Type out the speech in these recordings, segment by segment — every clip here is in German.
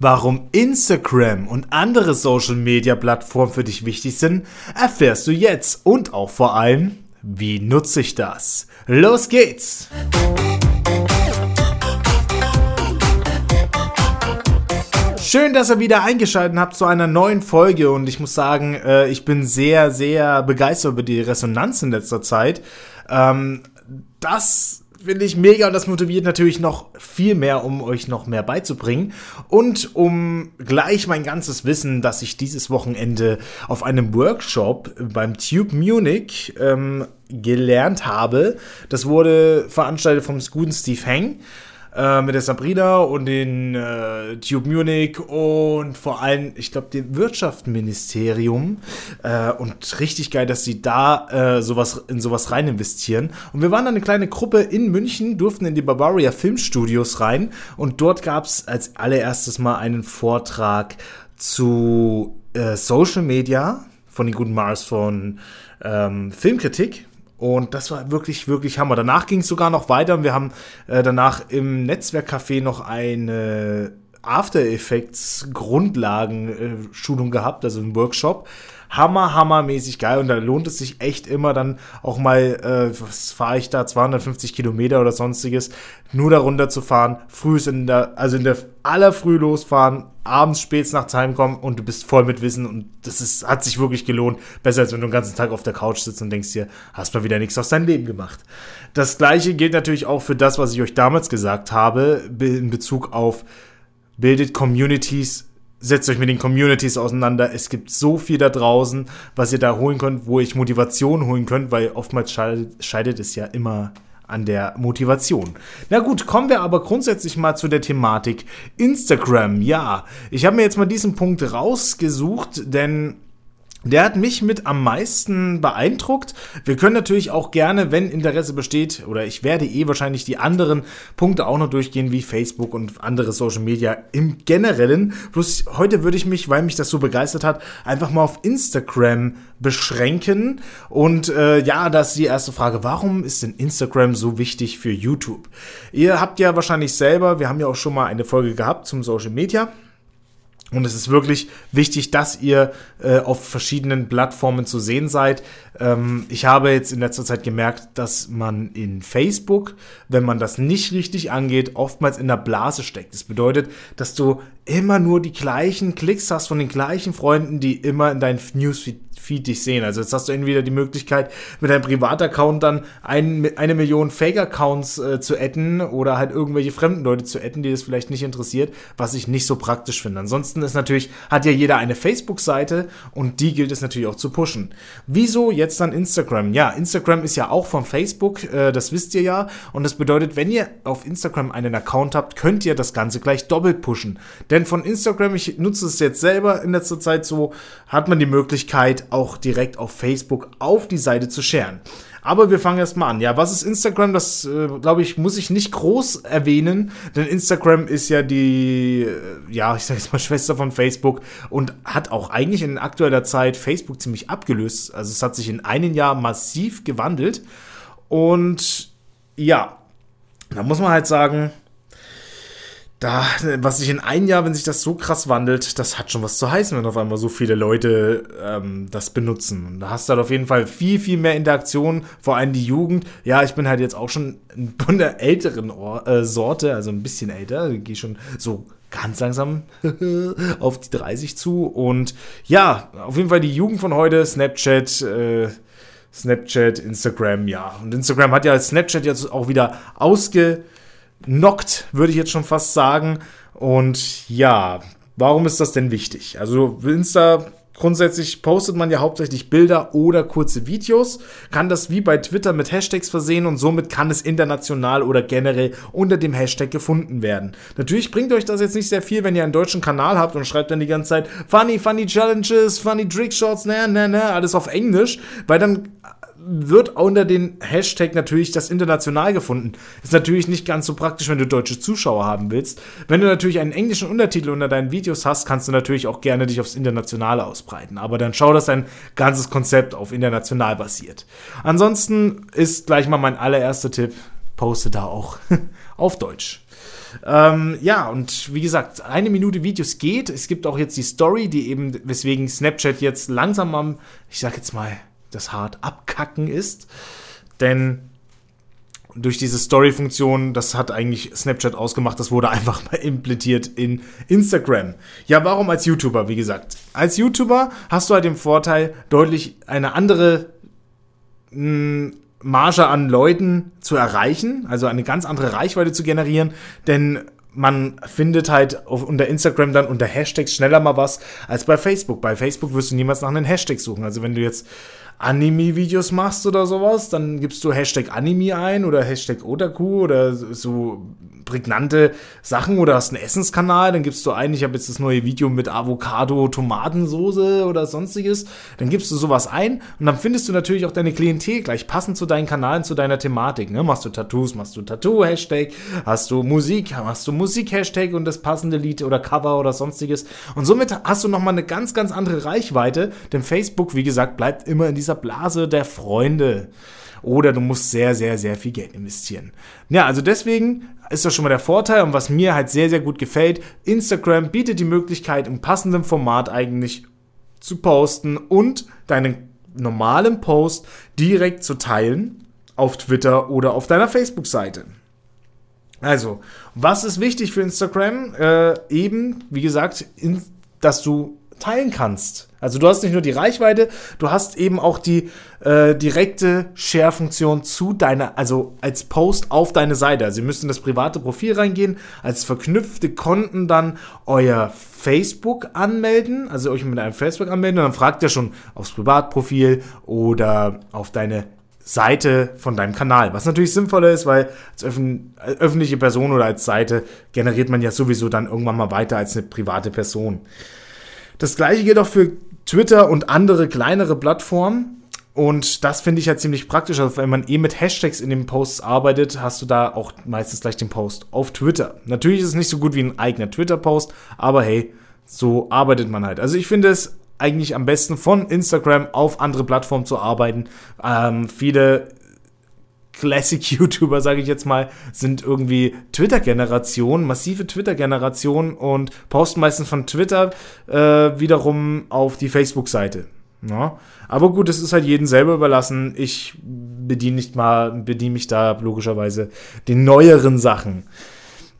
Warum Instagram und andere Social-Media-Plattformen für dich wichtig sind, erfährst du jetzt und auch vor allem, wie nutze ich das? Los geht's! Schön, dass ihr wieder eingeschaltet habt zu einer neuen Folge und ich muss sagen, äh, ich bin sehr, sehr begeistert über die Resonanz in letzter Zeit. Ähm, das finde ich mega und das motiviert natürlich noch viel mehr, um euch noch mehr beizubringen und um gleich mein ganzes Wissen, das ich dieses Wochenende auf einem Workshop beim Tube Munich ähm, gelernt habe. Das wurde veranstaltet vom guten Steve Heng äh, mit der Sabrina und den äh, Tube Munich und vor allem, ich glaube, dem Wirtschaftsministerium. Äh, und richtig geil, dass sie da äh, sowas in sowas rein investieren. Und wir waren dann eine kleine Gruppe in München, durften in die Bavaria Filmstudios rein und dort gab es als allererstes mal einen Vortrag zu äh, Social Media von den guten Mars von ähm, Filmkritik und das war wirklich, wirklich Hammer. Danach ging es sogar noch weiter und wir haben äh, danach im Netzwerkcafé noch eine After Effects Grundlagen-Schulung gehabt, also einen Workshop hammer, hammermäßig geil und da lohnt es sich echt immer dann auch mal, äh, was fahre ich da, 250 Kilometer oder sonstiges, nur darunter zu fahren, früh in der, also in der aller früh losfahren, abends spät nach heimkommen und du bist voll mit Wissen und das ist, hat sich wirklich gelohnt. Besser als wenn du den ganzen Tag auf der Couch sitzt und denkst dir, hast mal wieder nichts aus deinem Leben gemacht. Das gleiche gilt natürlich auch für das, was ich euch damals gesagt habe, in Bezug auf bildet Communities setzt euch mit den Communities auseinander. Es gibt so viel da draußen, was ihr da holen könnt, wo ich Motivation holen könnt, weil oftmals scheidet, scheidet es ja immer an der Motivation. Na gut, kommen wir aber grundsätzlich mal zu der Thematik Instagram. Ja, ich habe mir jetzt mal diesen Punkt rausgesucht, denn der hat mich mit am meisten beeindruckt. Wir können natürlich auch gerne, wenn Interesse besteht, oder ich werde eh wahrscheinlich die anderen Punkte auch noch durchgehen, wie Facebook und andere Social Media im Generellen. Bloß heute würde ich mich, weil mich das so begeistert hat, einfach mal auf Instagram beschränken. Und äh, ja, das ist die erste Frage. Warum ist denn Instagram so wichtig für YouTube? Ihr habt ja wahrscheinlich selber, wir haben ja auch schon mal eine Folge gehabt zum Social Media. Und es ist wirklich wichtig, dass ihr äh, auf verschiedenen Plattformen zu sehen seid. Ähm, ich habe jetzt in letzter Zeit gemerkt, dass man in Facebook, wenn man das nicht richtig angeht, oftmals in der Blase steckt. Das bedeutet, dass du immer nur die gleichen Klicks hast von den gleichen Freunden, die immer in deinen Newsfeed Feed dich sehen. Also jetzt hast du entweder die Möglichkeit, mit deinem Privataccount dann ein, eine Million Fake-Accounts äh, zu adden oder halt irgendwelche fremden Leute zu adden, die das vielleicht nicht interessiert, was ich nicht so praktisch finde. Ansonsten ist natürlich, hat ja jeder eine Facebook-Seite und die gilt es natürlich auch zu pushen. Wieso jetzt dann Instagram? Ja, Instagram ist ja auch von Facebook, äh, das wisst ihr ja. Und das bedeutet, wenn ihr auf Instagram einen Account habt, könnt ihr das Ganze gleich doppelt pushen. Denn von Instagram, ich nutze es jetzt selber in letzter Zeit so, hat man die Möglichkeit, auch direkt auf Facebook auf die Seite zu sharen. Aber wir fangen erstmal an. Ja, was ist Instagram? Das, äh, glaube ich, muss ich nicht groß erwähnen, denn Instagram ist ja die, äh, ja, ich sage jetzt mal Schwester von Facebook und hat auch eigentlich in aktueller Zeit Facebook ziemlich abgelöst. Also es hat sich in einem Jahr massiv gewandelt. Und ja, da muss man halt sagen, da, was sich in einem Jahr, wenn sich das so krass wandelt, das hat schon was zu heißen, wenn auf einmal so viele Leute ähm, das benutzen. Und da hast du halt auf jeden Fall viel, viel mehr Interaktion, vor allem die Jugend. Ja, ich bin halt jetzt auch schon von der älteren Or äh, Sorte, also ein bisschen älter, gehe schon so ganz langsam auf die 30 zu. Und ja, auf jeden Fall die Jugend von heute, Snapchat, äh, Snapchat, Instagram, ja. Und Instagram hat ja Snapchat jetzt auch wieder ausge knockt, würde ich jetzt schon fast sagen. Und ja, warum ist das denn wichtig? Also Insta Grundsätzlich postet man ja hauptsächlich Bilder oder kurze Videos, kann das wie bei Twitter mit Hashtags versehen und somit kann es international oder generell unter dem Hashtag gefunden werden. Natürlich bringt euch das jetzt nicht sehr viel, wenn ihr einen deutschen Kanal habt und schreibt dann die ganze Zeit funny, funny Challenges, funny Trickshots, ne, ne, ne, alles auf Englisch, weil dann wird unter den Hashtag natürlich das international gefunden. Ist natürlich nicht ganz so praktisch, wenn du deutsche Zuschauer haben willst. Wenn du natürlich einen englischen Untertitel unter deinen Videos hast, kannst du natürlich auch gerne dich aufs Internationale ausbreiten. Aber dann schau, dass dein ganzes Konzept auf international basiert. Ansonsten ist gleich mal mein allererster Tipp, poste da auch auf Deutsch. Ähm, ja, und wie gesagt, eine Minute Videos geht. Es gibt auch jetzt die Story, die eben, weswegen Snapchat jetzt langsam am, ich sag jetzt mal, das hart abkacken ist. Denn durch diese Story-Funktion, das hat eigentlich Snapchat ausgemacht, das wurde einfach mal implementiert in Instagram. Ja, warum als YouTuber? Wie gesagt, als YouTuber hast du halt den Vorteil, deutlich eine andere mh, hm, Marge an Leuten zu erreichen, also eine ganz andere Reichweite zu generieren, denn man findet halt auf, unter Instagram dann unter Hashtags schneller mal was als bei Facebook. Bei Facebook wirst du niemals nach einem Hashtag suchen. Also wenn du jetzt Anime-Videos machst oder sowas, dann gibst du Hashtag Anime ein oder Hashtag Otaku oder so prägnante Sachen oder hast einen Essenskanal, dann gibst du ein, ich habe jetzt das neue Video mit Avocado, Tomatensoße oder sonstiges, dann gibst du sowas ein und dann findest du natürlich auch deine Klientel gleich passend zu deinen Kanalen, zu deiner Thematik. Ne? Machst du Tattoos, machst du Tattoo-Hashtag, hast du Musik, machst du Musik-Hashtag und das passende Lied oder Cover oder sonstiges. Und somit hast du nochmal eine ganz, ganz andere Reichweite, denn Facebook, wie gesagt, bleibt immer in dieser Blase der Freunde oder du musst sehr, sehr, sehr viel Geld investieren. Ja, also deswegen ist das schon mal der Vorteil und was mir halt sehr, sehr gut gefällt, Instagram bietet die Möglichkeit, im passenden Format eigentlich zu posten und deinen normalen Post direkt zu teilen auf Twitter oder auf deiner Facebook-Seite. Also, was ist wichtig für Instagram? Äh, eben, wie gesagt, in, dass du teilen kannst. Also du hast nicht nur die Reichweite, du hast eben auch die äh, direkte Share-Funktion zu deiner, also als Post auf deine Seite. Also ihr müsst in das private Profil reingehen, als verknüpfte Konten dann euer Facebook anmelden, also euch mit einem Facebook anmelden und dann fragt ihr schon aufs Privatprofil oder auf deine Seite von deinem Kanal. Was natürlich sinnvoller ist, weil als öffentliche Person oder als Seite generiert man ja sowieso dann irgendwann mal weiter als eine private Person. Das gleiche gilt auch für Twitter und andere kleinere Plattformen. Und das finde ich ja ziemlich praktisch. Also wenn man eh mit Hashtags in den Posts arbeitet, hast du da auch meistens gleich den Post auf Twitter. Natürlich ist es nicht so gut wie ein eigener Twitter-Post, aber hey, so arbeitet man halt. Also ich finde es eigentlich am besten von Instagram auf andere Plattformen zu arbeiten. Ähm, viele Classic-YouTuber, sage ich jetzt mal, sind irgendwie Twitter-Generation, massive Twitter-Generation und posten meistens von Twitter äh, wiederum auf die Facebook-Seite. Ja. Aber gut, es ist halt jedem selber überlassen. Ich bediene nicht mal, bediene mich da logischerweise den neueren Sachen.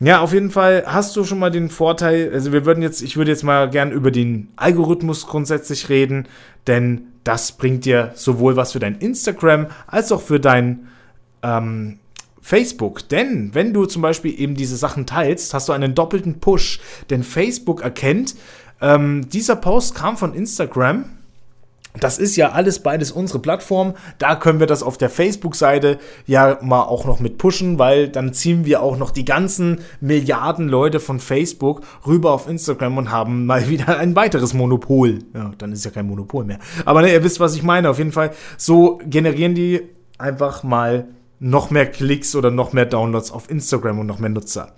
Ja, auf jeden Fall hast du schon mal den Vorteil, also wir würden jetzt, ich würde jetzt mal gern über den Algorithmus grundsätzlich reden, denn das bringt dir sowohl was für dein Instagram als auch für dein ähm, Facebook. Denn wenn du zum Beispiel eben diese Sachen teilst, hast du einen doppelten Push. Denn Facebook erkennt, ähm, dieser Post kam von Instagram. Das ist ja alles beides unsere Plattform. Da können wir das auf der Facebook-Seite ja mal auch noch mit pushen, weil dann ziehen wir auch noch die ganzen Milliarden Leute von Facebook rüber auf Instagram und haben mal wieder ein weiteres Monopol. Ja, dann ist ja kein Monopol mehr. Aber ne, ihr wisst, was ich meine. Auf jeden Fall, so generieren die einfach mal noch mehr Klicks oder noch mehr Downloads auf Instagram und noch mehr Nutzer.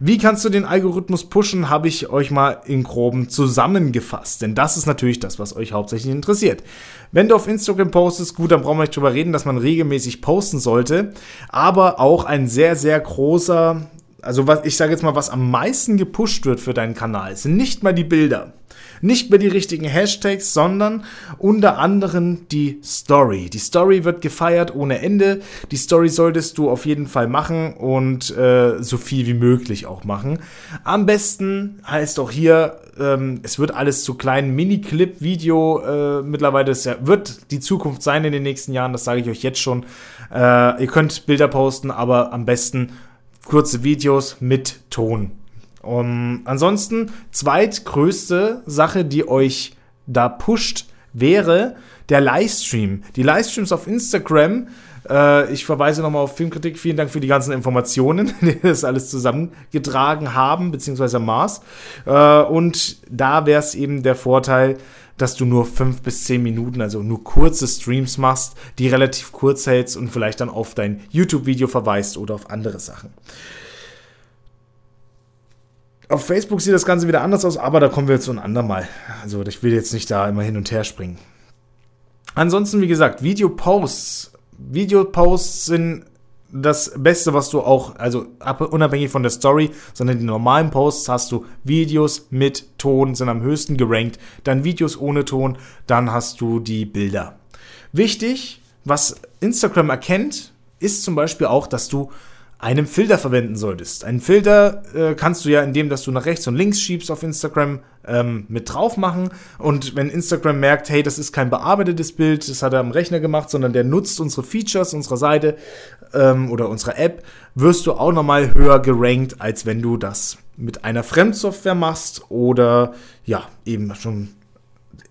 Wie kannst du den Algorithmus pushen, habe ich euch mal in groben zusammengefasst. Denn das ist natürlich das, was euch hauptsächlich interessiert. Wenn du auf Instagram postest, gut, dann brauchen wir nicht drüber reden, dass man regelmäßig posten sollte. Aber auch ein sehr, sehr großer, also was, ich sage jetzt mal, was am meisten gepusht wird für deinen Kanal, sind nicht mal die Bilder nicht mehr die richtigen Hashtags, sondern unter anderem die Story. Die Story wird gefeiert ohne Ende. Die Story solltest du auf jeden Fall machen und äh, so viel wie möglich auch machen. Am besten heißt auch hier, ähm, es wird alles zu kleinen Mini-Clip-Video. Äh, mittlerweile ja, wird die Zukunft sein in den nächsten Jahren, das sage ich euch jetzt schon. Äh, ihr könnt Bilder posten, aber am besten kurze Videos mit Ton. Um, ansonsten, zweitgrößte Sache, die euch da pusht, wäre der Livestream. Die Livestreams auf Instagram. Äh, ich verweise nochmal auf Filmkritik. Vielen Dank für die ganzen Informationen, die das alles zusammengetragen haben, beziehungsweise Mars. Äh, und da wäre es eben der Vorteil, dass du nur fünf bis zehn Minuten, also nur kurze Streams machst, die relativ kurz hältst und vielleicht dann auf dein YouTube-Video verweist oder auf andere Sachen. Auf Facebook sieht das Ganze wieder anders aus, aber da kommen wir zu einem andermal. Also ich will jetzt nicht da immer hin und her springen. Ansonsten, wie gesagt, Videoposts. Videoposts sind das Beste, was du auch, also unabhängig von der Story, sondern die normalen Posts hast du Videos mit Ton, sind am höchsten gerankt, dann Videos ohne Ton, dann hast du die Bilder. Wichtig, was Instagram erkennt, ist zum Beispiel auch, dass du einen Filter verwenden solltest. Einen Filter äh, kannst du ja, indem dass du nach rechts und links schiebst auf Instagram, ähm, mit drauf machen. Und wenn Instagram merkt, hey, das ist kein bearbeitetes Bild, das hat er am Rechner gemacht, sondern der nutzt unsere Features unserer Seite ähm, oder unserer App, wirst du auch nochmal höher gerankt, als wenn du das mit einer Fremdsoftware machst oder ja, eben schon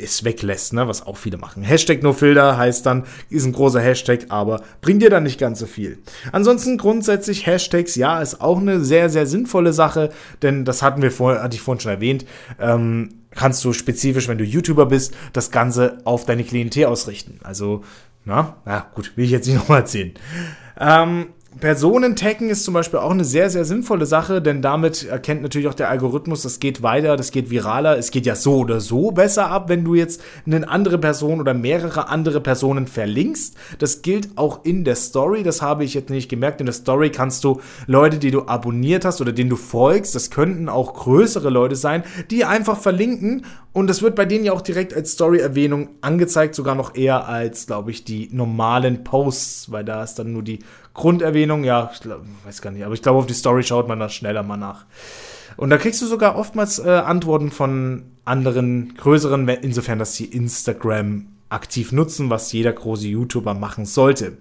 es weglässt, ne, was auch viele machen. Hashtag NoFilter heißt dann, ist ein großer Hashtag, aber bringt dir dann nicht ganz so viel. Ansonsten grundsätzlich Hashtags, ja, ist auch eine sehr, sehr sinnvolle Sache, denn das hatten wir vorher, hatte ich vorhin schon erwähnt, ähm, kannst du spezifisch, wenn du YouTuber bist, das Ganze auf deine Klientel ausrichten. Also, na, na gut, will ich jetzt nicht nochmal erzählen. Ähm, Personen taggen ist zum Beispiel auch eine sehr, sehr sinnvolle Sache, denn damit erkennt natürlich auch der Algorithmus, das geht weiter, das geht viraler. Es geht ja so oder so besser ab, wenn du jetzt eine andere Person oder mehrere andere Personen verlinkst. Das gilt auch in der Story, das habe ich jetzt nicht gemerkt. In der Story kannst du Leute, die du abonniert hast oder denen du folgst, das könnten auch größere Leute sein, die einfach verlinken und das wird bei denen ja auch direkt als Story-Erwähnung angezeigt, sogar noch eher als, glaube ich, die normalen Posts, weil da ist dann nur die Grunderwähnung, ja, ich glaub, weiß gar nicht, aber ich glaube, auf die Story schaut man da schneller mal nach. Und da kriegst du sogar oftmals äh, Antworten von anderen größeren, insofern, dass sie Instagram aktiv nutzen, was jeder große YouTuber machen sollte.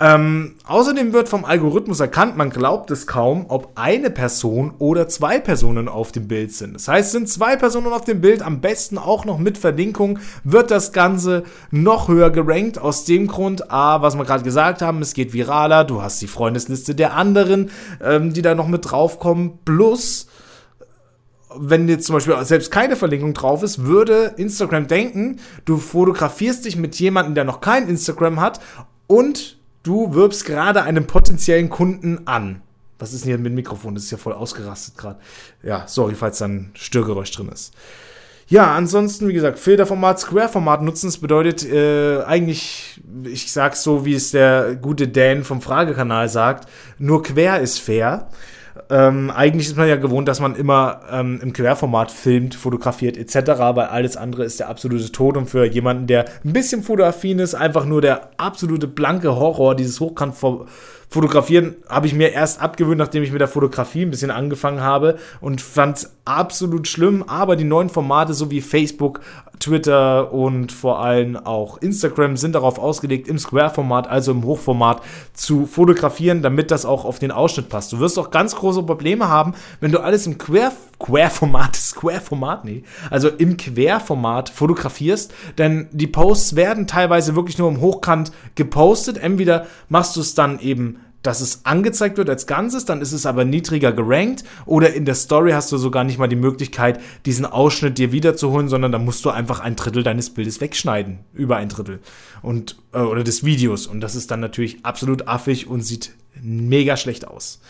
Ähm, außerdem wird vom Algorithmus erkannt, man glaubt es kaum, ob eine Person oder zwei Personen auf dem Bild sind. Das heißt, sind zwei Personen auf dem Bild, am besten auch noch mit Verlinkung, wird das Ganze noch höher gerankt. Aus dem Grund, A, was wir gerade gesagt haben, es geht viraler, du hast die Freundesliste der anderen, ähm, die da noch mit draufkommen, plus wenn jetzt zum Beispiel selbst keine Verlinkung drauf ist, würde Instagram denken, du fotografierst dich mit jemandem, der noch kein Instagram hat und du wirbst gerade einen potenziellen Kunden an. Was ist denn hier mit dem Mikrofon? Das ist ja voll ausgerastet gerade. Ja, sorry, falls da ein Störgeräusch drin ist. Ja, ansonsten, wie gesagt, Filterformat, Square-Format nutzen, das bedeutet äh, eigentlich, ich sag's so, wie es der gute Dan vom Fragekanal sagt, nur quer ist fair. Ähm, eigentlich ist man ja gewohnt, dass man immer ähm, im Querformat filmt, fotografiert etc., weil alles andere ist der absolute Tod und für jemanden, der ein bisschen fotoaffin ist, einfach nur der absolute blanke Horror, dieses Hochkant Fotografieren habe ich mir erst abgewöhnt, nachdem ich mit der Fotografie ein bisschen angefangen habe und fand es absolut schlimm. Aber die neuen Formate, so wie Facebook, Twitter und vor allem auch Instagram, sind darauf ausgelegt, im Square-Format, also im Hochformat, zu fotografieren, damit das auch auf den Ausschnitt passt. Du wirst auch ganz große Probleme haben, wenn du alles im Quer Querformat, Square-Format, nee, also im Querformat fotografierst, denn die Posts werden teilweise wirklich nur im Hochkant gepostet. Entweder machst du es dann eben dass es angezeigt wird als Ganzes, dann ist es aber niedriger gerankt oder in der Story hast du sogar nicht mal die Möglichkeit, diesen Ausschnitt dir wiederzuholen, sondern dann musst du einfach ein Drittel deines Bildes wegschneiden, über ein Drittel und äh, oder des Videos und das ist dann natürlich absolut affig und sieht mega schlecht aus.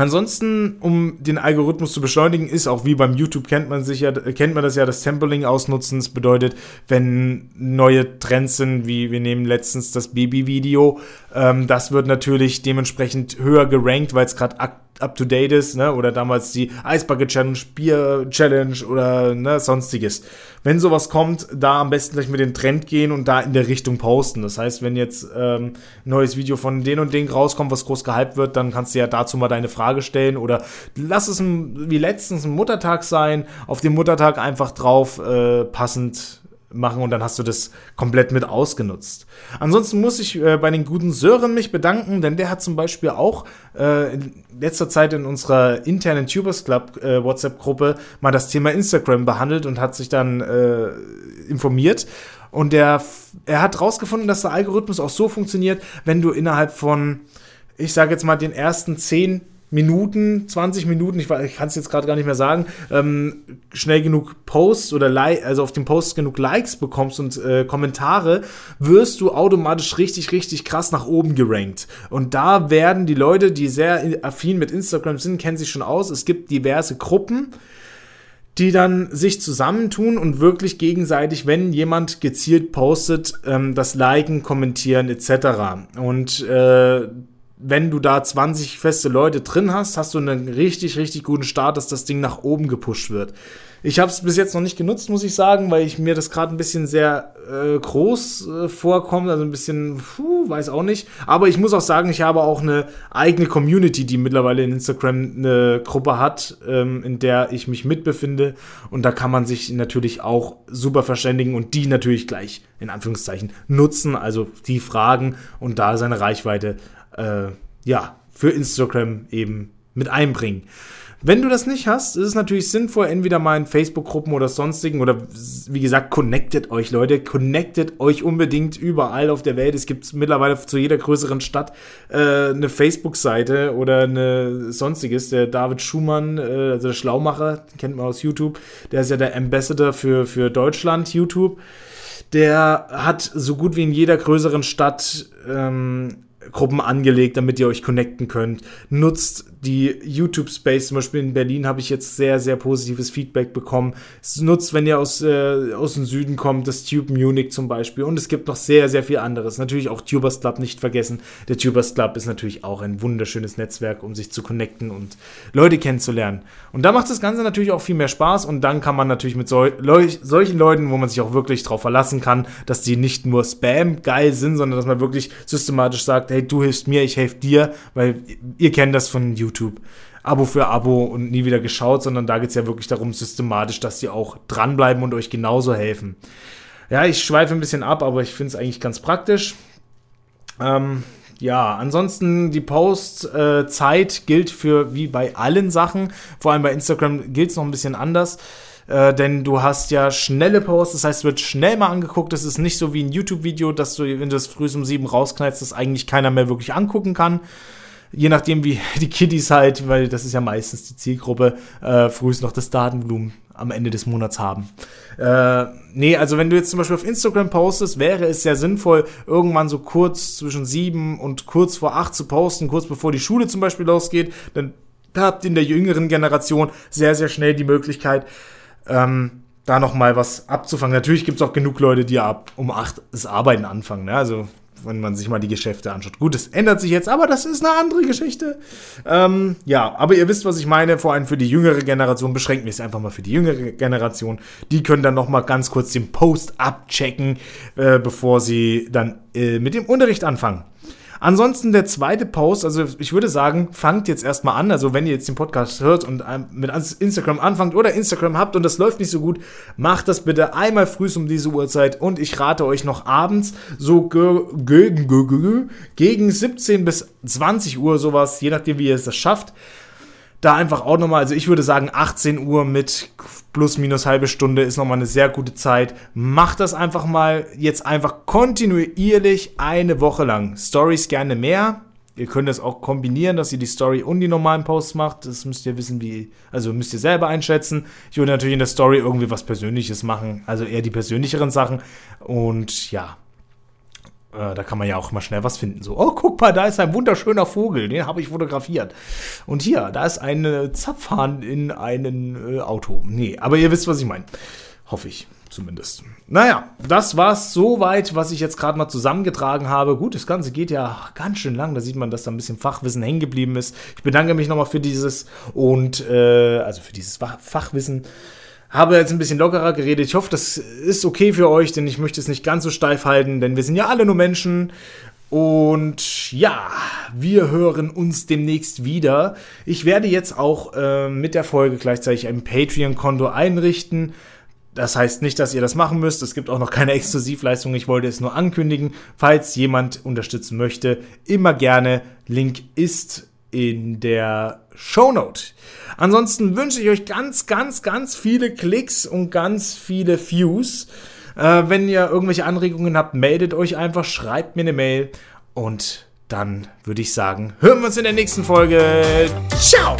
Ansonsten, um den Algorithmus zu beschleunigen, ist auch wie beim YouTube kennt man sich ja, kennt man das ja, das Sampling ausnutzen. Das bedeutet, wenn neue Trends sind, wie wir nehmen letztens das Baby-Video, ähm, das wird natürlich dementsprechend höher gerankt, weil es gerade up to date ist, ne? Oder damals die Eisbucket Challenge, Bier Challenge oder ne, sonstiges. Wenn sowas kommt, da am besten gleich mit den Trend gehen und da in der Richtung posten. Das heißt, wenn jetzt ähm, ein neues Video von den und den rauskommt, was groß gehypt wird, dann kannst du ja dazu mal deine Frage stellen oder lass es ein, wie letztens ein Muttertag sein, auf den Muttertag einfach drauf äh, passend machen und dann hast du das komplett mit ausgenutzt. Ansonsten muss ich äh, bei den guten Sören mich bedanken, denn der hat zum Beispiel auch äh, in letzter Zeit in unserer internen Tubers Club äh, WhatsApp-Gruppe mal das Thema Instagram behandelt und hat sich dann äh, informiert. Und der, er hat rausgefunden, dass der Algorithmus auch so funktioniert, wenn du innerhalb von, ich sage jetzt mal, den ersten zehn Minuten, 20 Minuten, ich, ich kann es jetzt gerade gar nicht mehr sagen, ähm, schnell genug Posts oder like, also auf den Posts genug Likes bekommst und äh, Kommentare, wirst du automatisch richtig, richtig krass nach oben gerankt. Und da werden die Leute, die sehr affin mit Instagram sind, kennen sich schon aus. Es gibt diverse Gruppen, die dann sich zusammentun und wirklich gegenseitig, wenn jemand gezielt postet, ähm, das liken, kommentieren etc. Und äh, wenn du da 20 feste Leute drin hast, hast du einen richtig, richtig guten Start, dass das Ding nach oben gepusht wird. Ich habe es bis jetzt noch nicht genutzt, muss ich sagen, weil ich mir das gerade ein bisschen sehr äh, groß äh, vorkommt, also ein bisschen, puh, weiß auch nicht. Aber ich muss auch sagen, ich habe auch eine eigene Community, die mittlerweile in Instagram eine Gruppe hat, ähm, in der ich mich mitbefinde. Und da kann man sich natürlich auch super verständigen und die natürlich gleich in Anführungszeichen nutzen, also die Fragen und da seine Reichweite, äh, ja, für Instagram eben mit einbringen. Wenn du das nicht hast, ist es natürlich sinnvoll, entweder mal in Facebook-Gruppen oder sonstigen oder wie gesagt, connectet euch, Leute. Connectet euch unbedingt überall auf der Welt. Es gibt mittlerweile zu jeder größeren Stadt äh, eine Facebook-Seite oder eine sonstiges. Der David Schumann, äh, also der Schlaumacher, kennt man aus YouTube, der ist ja der Ambassador für, für Deutschland, YouTube. Der hat so gut wie in jeder größeren Stadt ähm, Gruppen angelegt, damit ihr euch connecten könnt. Nutzt die YouTube Space, zum Beispiel in Berlin habe ich jetzt sehr, sehr positives Feedback bekommen. Nutzt, wenn ihr aus, äh, aus dem Süden kommt, das Tube Munich zum Beispiel. Und es gibt noch sehr, sehr viel anderes. Natürlich auch Tubers Club nicht vergessen. Der Tubers Club ist natürlich auch ein wunderschönes Netzwerk, um sich zu connecten und Leute kennenzulernen. Und da macht das Ganze natürlich auch viel mehr Spaß. Und dann kann man natürlich mit sol solchen Leuten, wo man sich auch wirklich drauf verlassen kann, dass die nicht nur Spam geil sind, sondern dass man wirklich systematisch sagt, hey, du hilfst mir, ich helfe dir, weil ihr kennt das von YouTube YouTube. Abo für Abo und nie wieder geschaut, sondern da geht es ja wirklich darum, systematisch, dass sie auch dranbleiben und euch genauso helfen. Ja, ich schweife ein bisschen ab, aber ich finde es eigentlich ganz praktisch. Ähm, ja, ansonsten die Postzeit äh, gilt für wie bei allen Sachen. Vor allem bei Instagram gilt es noch ein bisschen anders. Äh, denn du hast ja schnelle Posts, das heißt, es wird schnell mal angeguckt. Das ist nicht so wie ein YouTube-Video, dass du, wenn du das früh um sieben rausknallst, das eigentlich keiner mehr wirklich angucken kann je nachdem, wie die Kiddies halt, weil das ist ja meistens die Zielgruppe, äh, frühest noch das Datenvolumen am Ende des Monats haben. Äh, nee, also wenn du jetzt zum Beispiel auf Instagram postest, wäre es sehr sinnvoll, irgendwann so kurz zwischen sieben und kurz vor acht zu posten, kurz bevor die Schule zum Beispiel losgeht. Dann habt ihr in der jüngeren Generation sehr, sehr schnell die Möglichkeit, ähm, da nochmal was abzufangen. Natürlich gibt es auch genug Leute, die ab um acht das Arbeiten anfangen. Ne? Also wenn man sich mal die Geschäfte anschaut. Gut, es ändert sich jetzt, aber das ist eine andere Geschichte. Ähm, ja, aber ihr wisst, was ich meine. Vor allem für die jüngere Generation beschränken wir es einfach mal für die jüngere Generation. Die können dann noch mal ganz kurz den Post abchecken, äh, bevor sie dann äh, mit dem Unterricht anfangen. Ansonsten der zweite Post, also ich würde sagen, fangt jetzt erstmal an. Also wenn ihr jetzt den Podcast hört und mit Instagram anfangt oder Instagram habt und das läuft nicht so gut, macht das bitte einmal früh um diese Uhrzeit und ich rate euch noch abends so gegen, gegen 17 bis 20 Uhr sowas, je nachdem wie ihr es das schafft da einfach auch nochmal, also ich würde sagen 18 Uhr mit plus minus halbe Stunde ist nochmal eine sehr gute Zeit. Macht das einfach mal jetzt einfach kontinuierlich eine Woche lang. Stories gerne mehr. Ihr könnt das auch kombinieren, dass ihr die Story und die normalen Posts macht. Das müsst ihr wissen, wie, also müsst ihr selber einschätzen. Ich würde natürlich in der Story irgendwie was Persönliches machen, also eher die persönlicheren Sachen. Und ja, äh, da kann man ja auch mal schnell was finden. So, oh, guck mal, da ist ein wunderschöner Vogel, den habe ich fotografiert. Und hier, da ist ein Zapfhahn in einem äh, Auto. Nee, aber ihr wisst, was ich meine. Hoffe ich zumindest. Naja, das war's soweit, was ich jetzt gerade mal zusammengetragen habe. Gut, das Ganze geht ja ganz schön lang. Da sieht man, dass da ein bisschen Fachwissen hängen geblieben ist. Ich bedanke mich nochmal für dieses und äh, also für dieses Fachwissen habe jetzt ein bisschen lockerer geredet. Ich hoffe, das ist okay für euch, denn ich möchte es nicht ganz so steif halten, denn wir sind ja alle nur Menschen. Und ja, wir hören uns demnächst wieder. Ich werde jetzt auch äh, mit der Folge gleichzeitig ein Patreon-Konto einrichten. Das heißt nicht, dass ihr das machen müsst. Es gibt auch noch keine Exklusivleistung. Ich wollte es nur ankündigen. Falls jemand unterstützen möchte, immer gerne. Link ist in der Shownote. Ansonsten wünsche ich euch ganz, ganz, ganz viele Klicks und ganz viele Views. Äh, wenn ihr irgendwelche Anregungen habt, meldet euch einfach, schreibt mir eine Mail und dann würde ich sagen, hören wir uns in der nächsten Folge. Ciao!